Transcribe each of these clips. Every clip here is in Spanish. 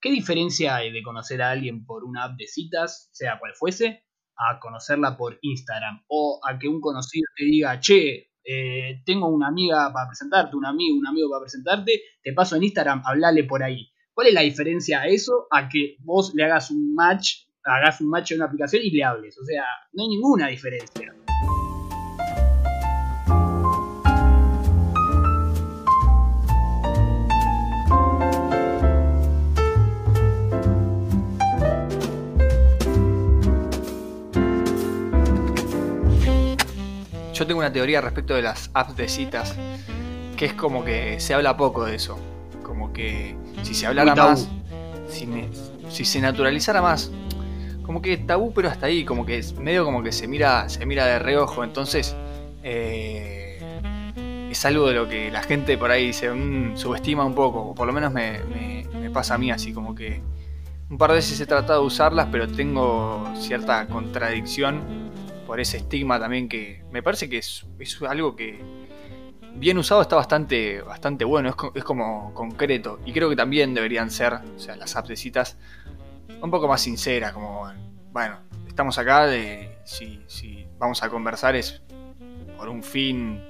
¿Qué diferencia hay de conocer a alguien por una app de citas, sea cual fuese, a conocerla por Instagram? O a que un conocido te diga, che, eh, tengo una amiga para presentarte, un amigo, un amigo para presentarte, te paso en Instagram, hablale por ahí. ¿Cuál es la diferencia a eso a que vos le hagas un match, hagas un match en una aplicación y le hables? O sea, no hay ninguna diferencia. Yo tengo una teoría respecto de las apps de citas, que es como que se habla poco de eso. Como que si se hablara más, si, se naturalizara más, como que tabú, pero hasta ahí, como que es medio como que se mira, se mira de reojo. Entonces, eh, es algo de lo que la gente por ahí se mm, subestima un poco, o por lo menos me, me pasa a mí así, como que un par de veces he tratado de usarlas, pero tengo cierta contradicción por ese estigma también que me parece que es, algo que bien usado está bastante, bastante bueno, es, como concreto. Y creo que también deberían ser, o sea, las apps un poco más sinceras, como, bueno, estamos acá, de, si, si vamos a conversar es por un fin,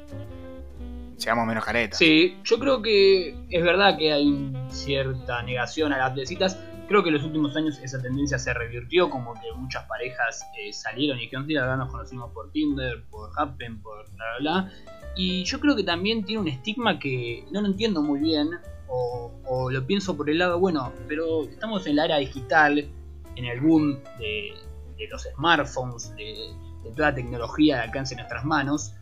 seamos menos caretas. Sí, yo creo que es verdad que hay cierta negación a las citas, Creo que en los últimos años esa tendencia se revirtió, como que muchas parejas eh, salieron y dijeron, la verdad nos conocimos por Tinder, por Happen, por bla bla bla. Y yo creo que también tiene un estigma que no lo entiendo muy bien, o, lo pienso por el lado, bueno, pero estamos en la era digital, en el boom de, los smartphones, de, de toda la tecnología de alcance en nuestras manos.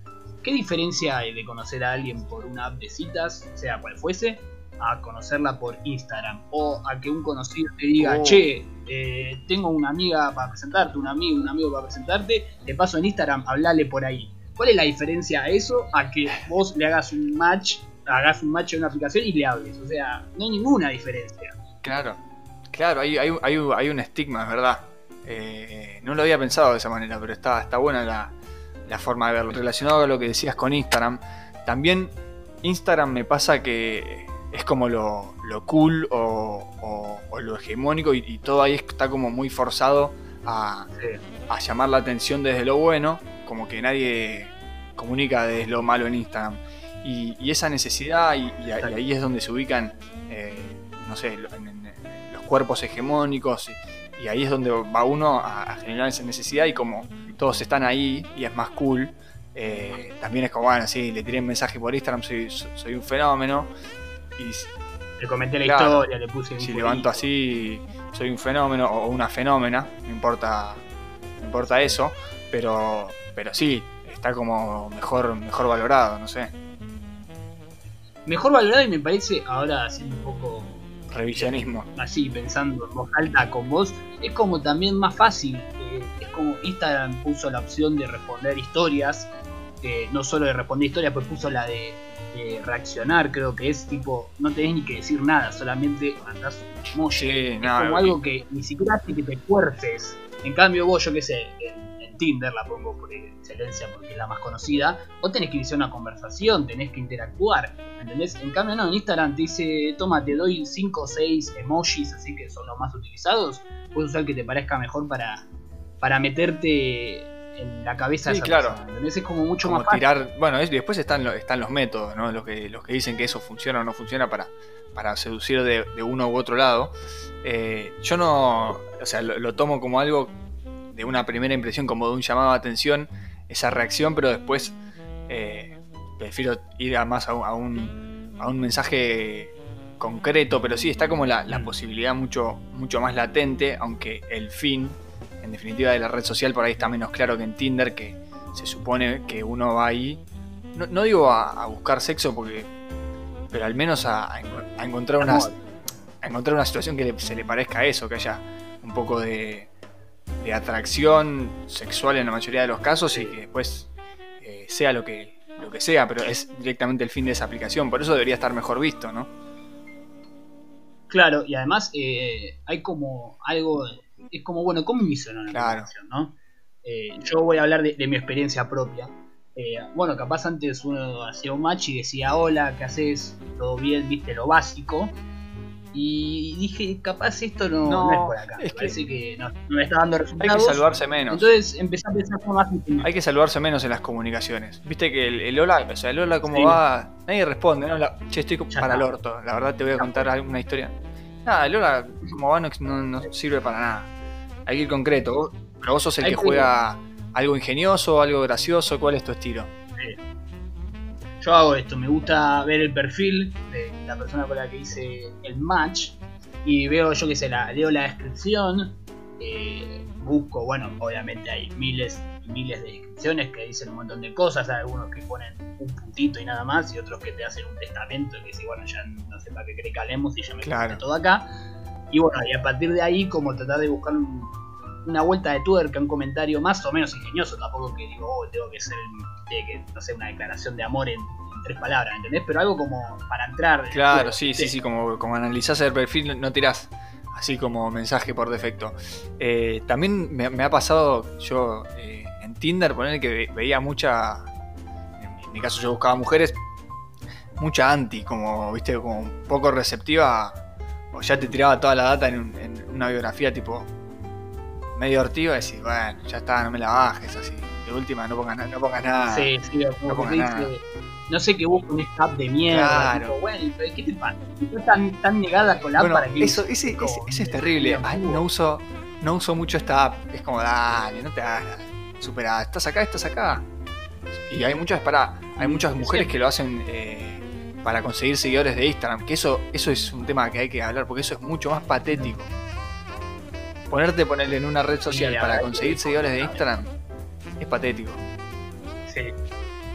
¿Qué diferencia hay de conocer a alguien por una app de citas, sea cual fuese, a conocerla por Instagram o a que un conocido te diga, oh. che, eh, tengo una amiga para presentarte, un amigo, un amigo para presentarte, te paso en Instagram, hablale por ahí. ¿Cuál es la diferencia a eso a que vos le hagas un match, hagas un match en una aplicación y le hables? O sea, no hay ninguna diferencia. Claro, claro, hay, hay, hay, hay un estigma, es verdad. Eh, no lo había pensado de esa manera, pero está, está buena la, la forma de verlo. Relacionado a lo que decías con Instagram, también Instagram me pasa que es como lo, cool o, lo hegemónico y, todo ahí está como muy forzado a, llamar la atención desde lo bueno, como que nadie comunica desde lo malo en Instagram. Y, esa necesidad, y, ahí es donde se ubican, eh, no sé, los cuerpos hegemónicos, y, ahí es donde va uno a, generar esa necesidad y como todos están ahí y es más cool. Eh, también es como, bueno, sí, le tiré un mensaje por Instagram, soy, soy un fenómeno, le comenté la historia, le puse. Si levanto así, soy un fenómeno o una fenómena, no importa, no importa eso, pero, pero sí, está como mejor, mejor valorado, no sé. Mejor valorado y me parece, ahora haciendo un poco revisionismo. Así, pensando en voz alta con vos, es como también más fácil. Eh, es como Instagram puso la opción de responder historias, eh, no solo de responder historias, pues puso la de reaccionar, creo que es tipo, no tenés ni que decir nada, solamente mandás un emoji. es como algo que ni siquiera hace que te fuerces. En cambio, vos, yo qué sé, en, Tinder la pongo por excelencia porque es la más conocida, vos tenés que iniciar una conversación, tenés que interactuar, ¿entendés? En cambio, no, en Instagram te dice, toma, te doy 5 o 6 emojis, así que son los más utilizados, puedes usar que te parezca mejor para, para meterte en la cabeza sí, claro. Es como mucho más tirar, bueno, después están, están los métodos, ¿no? Los que, los que dicen que eso funciona o no funciona para, para seducir de, uno u otro lado. Eh, yo no, o sea, lo, tomo como algo de una primera impresión, como de un llamado de atención, esa reacción, pero después eh, prefiero ir a más a, un, a un mensaje concreto, pero sí está como la, la, posibilidad mucho, mucho más latente, aunque el fin en definitiva de la red social por ahí está menos claro que en Tinder, que se supone que uno va ahí, no, digo a, buscar sexo, porque pero al menos a, encontrar una, a encontrar una situación que se le parezca a eso, que haya un poco de, atracción sexual en la mayoría de los casos y que después eh, sea lo que, lo que sea, pero es directamente el fin de esa aplicación, por eso debería estar mejor visto, ¿no? Claro, y además eh, hay como algo es como, bueno, ¿cómo inició una claro. no? Eh, yo voy a hablar de, mi experiencia propia. Eh, bueno, capaz antes uno hacía un match y decía, hola, ¿qué haces? ¿Todo bien? ¿Viste lo básico? Y dije, capaz esto no, No, no es por acá. es me que- parece que no, no me está dando Hay resultados. que salvarse menos. Entonces empecé a pensar como más Hay que salvarse menos en las comunicaciones. Viste que el, el hola, o sea, el hola, ¿cómo Sí. va? Nadie responde, ¿no? La- che, estoy Ya para el orto. La verdad te voy a contar alguna historia. Nada, el hola, ¿cómo va? No, no- no sirve para nada. Hay que ir concreto. Vos- pero vos sos el Hay que juega algo ingenioso, algo gracioso. ¿Cuál es tu estilo? Yo hago esto, me gusta ver el perfil de la persona con la que hice el match y veo, yo qué sé, la, leo la descripción, eh, busco, bueno, obviamente hay miles y miles de descripciones que dicen un montón de cosas, hay algunos que ponen un puntito y nada más y otros que te hacen un testamento que si bueno, ya no sé para qué cree que hablemos y ya me Claro. todo acá. Y bueno, y a partir de ahí como tratar de buscar un- una vuelta de tuerca, un comentario más o menos ingenioso, tampoco que digo, oh, tengo que ser, tiene que, no sé, una declaración de amor en, en tres palabras, ¿entendés? Pero algo como para entrar. Claro, sí, sí, sí. Como, como analizás el perfil, no- tirás así como mensaje por defecto. Eh, también me, me ha pasado, yo eh, en Tinder, poner que ve- veía mucha. En mi, en mi caso, yo buscaba mujeres, mucha anti, como, viste, como un poco receptiva. O ya te tiraba toda la data en, un- en una biografía tipo medio hortiva y decís, bueno, ya está, no me la bajes así. De última, no pongas, no pongas nada. Sí, sí, no pongas nada. no sé qué busco un app de mierda. Claro. tipo, bueno, ¿qué te pasa? Estás tan, tan negada con la app para que. eso, ese, ese- ese es terrible. Ay, no uso, no uso mucho esta app. Es como, dale, no te hagas. Supera, estás acá, estás acá. Y hay muchas, para, hay muchas mujeres que lo hacen eh, para conseguir seguidores de Instagram. Que eso, eso es un tema que hay que hablar, porque eso es mucho más patético. Ponerte ponerle en una red social para conseguir seguidores de Instagram es patético. Sí.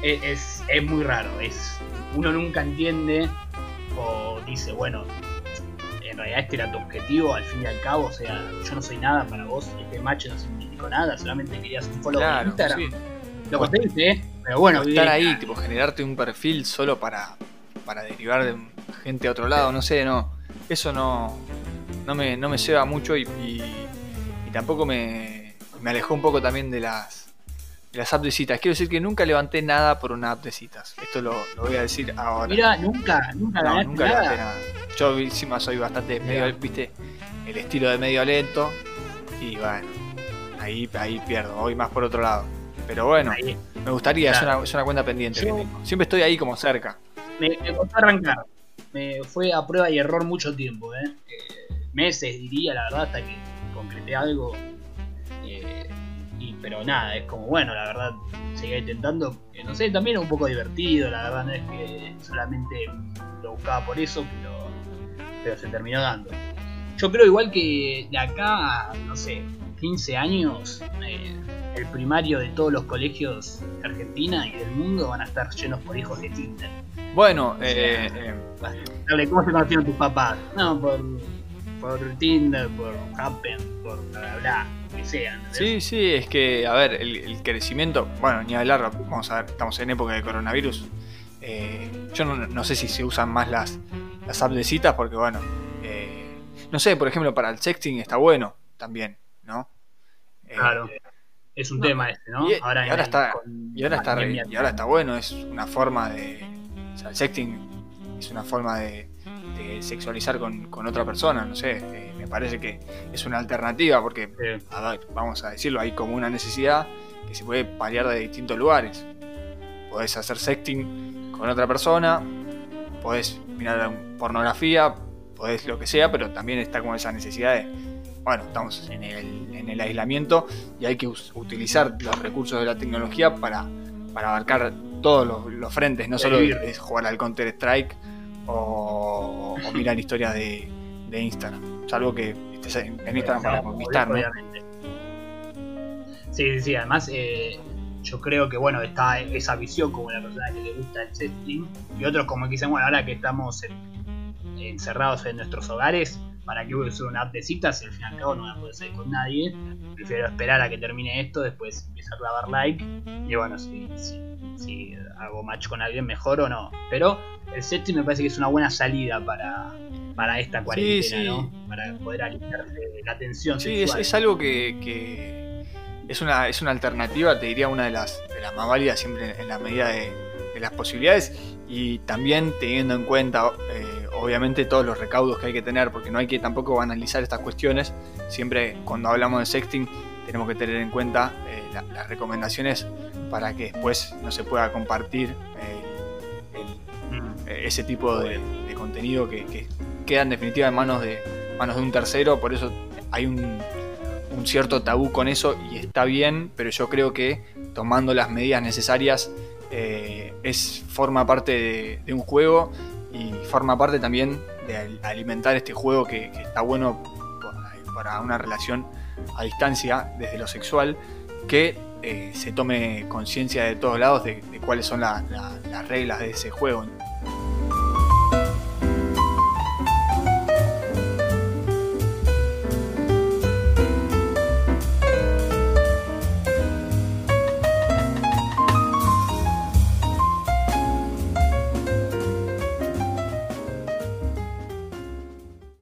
Es, es, es muy raro. Es, uno nunca entiende o dice, bueno, en realidad este era tu objetivo al fin y al cabo. O sea, yo no soy nada para vos. Este match no significó nada. Solamente querías un follow en Claro, Instagram. sí. Lo conseguiste, ¿eh? Pero bueno, estar bien. ahí, tipo, generarte un perfil solo para, para derivar de gente a otro lado, no sé, no. Eso no, no, me, no me ceba mucho y, y- y tampoco me, me alejó un poco también de las, de las apps de citas. Quiero decir que nunca levanté nada por una app de citas. Esto lo, lo voy a decir ahora. Mira, nunca, nunca no, nunca nada. levanté nada. Yo encima soy bastante medio, viste, el estilo de medio lento. Y bueno, ahí, ahí pierdo, voy más por otro lado. Pero bueno, Ahí. me gustaría, es, una, es una cuenta pendiente Yo- que tengo. Siempre estoy ahí como cerca. Me, costó arrancar. Me fue a prueba y error mucho tiempo, ¿eh? Eh, meses diría, la verdad, hasta que concreté algo. Eh, y, pero nada, es como bueno, la verdad, seguía intentando. no sé, también es un poco divertido, la verdad, no es que solamente lo buscaba por eso, pero, pero se terminó dando. Yo creo igual que de acá, a, no sé, 15 años, eh, el primario de todos los colegios de Argentina y del mundo van a estar llenos por hijos de Tinder. Bueno, eh, eh, Dale, ¿cómo se conocieron tus papás? No, por, por Tinder, por Happen, por bla bla bla, lo que sea. ¿entendés? sí, sí, es que, a ver, el, el crecimiento, bueno, ni hablar, vamos a ver, estamos en época de coronavirus. Eh, yo no, no sé si se usan más las, las apps de citas porque, bueno, eh, no sé, por ejemplo, para el sexting está bueno también, ¿no? Eh, Claro. Es un no, tema este, ¿no? y- y ahora en el- está- Y ahora, está, re- y ahora está bueno, es una forma de. O sea, el sexting es una forma de, de sexualizar con, con otra persona, no sé. eh, me parece que es una alternativa porque, Sí. a ver, vamos a decirlo, hay como una necesidad que se puede paliar de distintos lugares. Podés hacer sexting con otra persona, podés mirar pornografía, podés lo que sea, pero también está como esa necesidad de. Bueno, estamos en el, en el aislamiento y hay que utilizar los recursos de la tecnología para, para abarcar todos los, los frentes, no solo es jugar al Counter Strike o, o mirar historias de, de Instagram. Salvo que estés en, en Instagram para conquistar, ¿no? obviamente. Sí, sí, además eh, yo creo que bueno, está esa visión como la persona que le gusta el sexting y otros como que dicen, bueno, ahora que estamos en- encerrados en nuestros hogares, ¿para qué voy a usar una app de citas si al fin y al cabo no voy a poder salir con nadie? Prefiero esperar a que termine esto, después empezar a clavar like y bueno, si, si, si hago match con alguien mejor o no. Pero el sexting me parece que es una buena salida para, para esta cuarentena, sí. ¿no? Para poder aliviarse la atención Sí, es, sexual. es algo que, que es, una, es una alternativa, te diría una de las, de las más válidas siempre en la medida de, de las posibilidades y también teniendo en cuenta, eh, obviamente todos los recaudos que hay que tener, porque no hay que tampoco analizar estas cuestiones. Siempre cuando hablamos de sexting tenemos que tener en cuenta eh, las recomendaciones para que después no se pueda compartir mm. ese tipo de, contenido que, que, queda en definitiva en manos de, manos de un tercero, por eso hay un, un cierto tabú con eso y está bien, pero yo creo que tomando las medidas necesarias eh, es, forma parte de, un juego y forma parte también de alimentar este juego que, está bueno para una relación a distancia desde lo sexual, que eh, se tome conciencia de todos lados de, cuáles son las reglas de ese juego.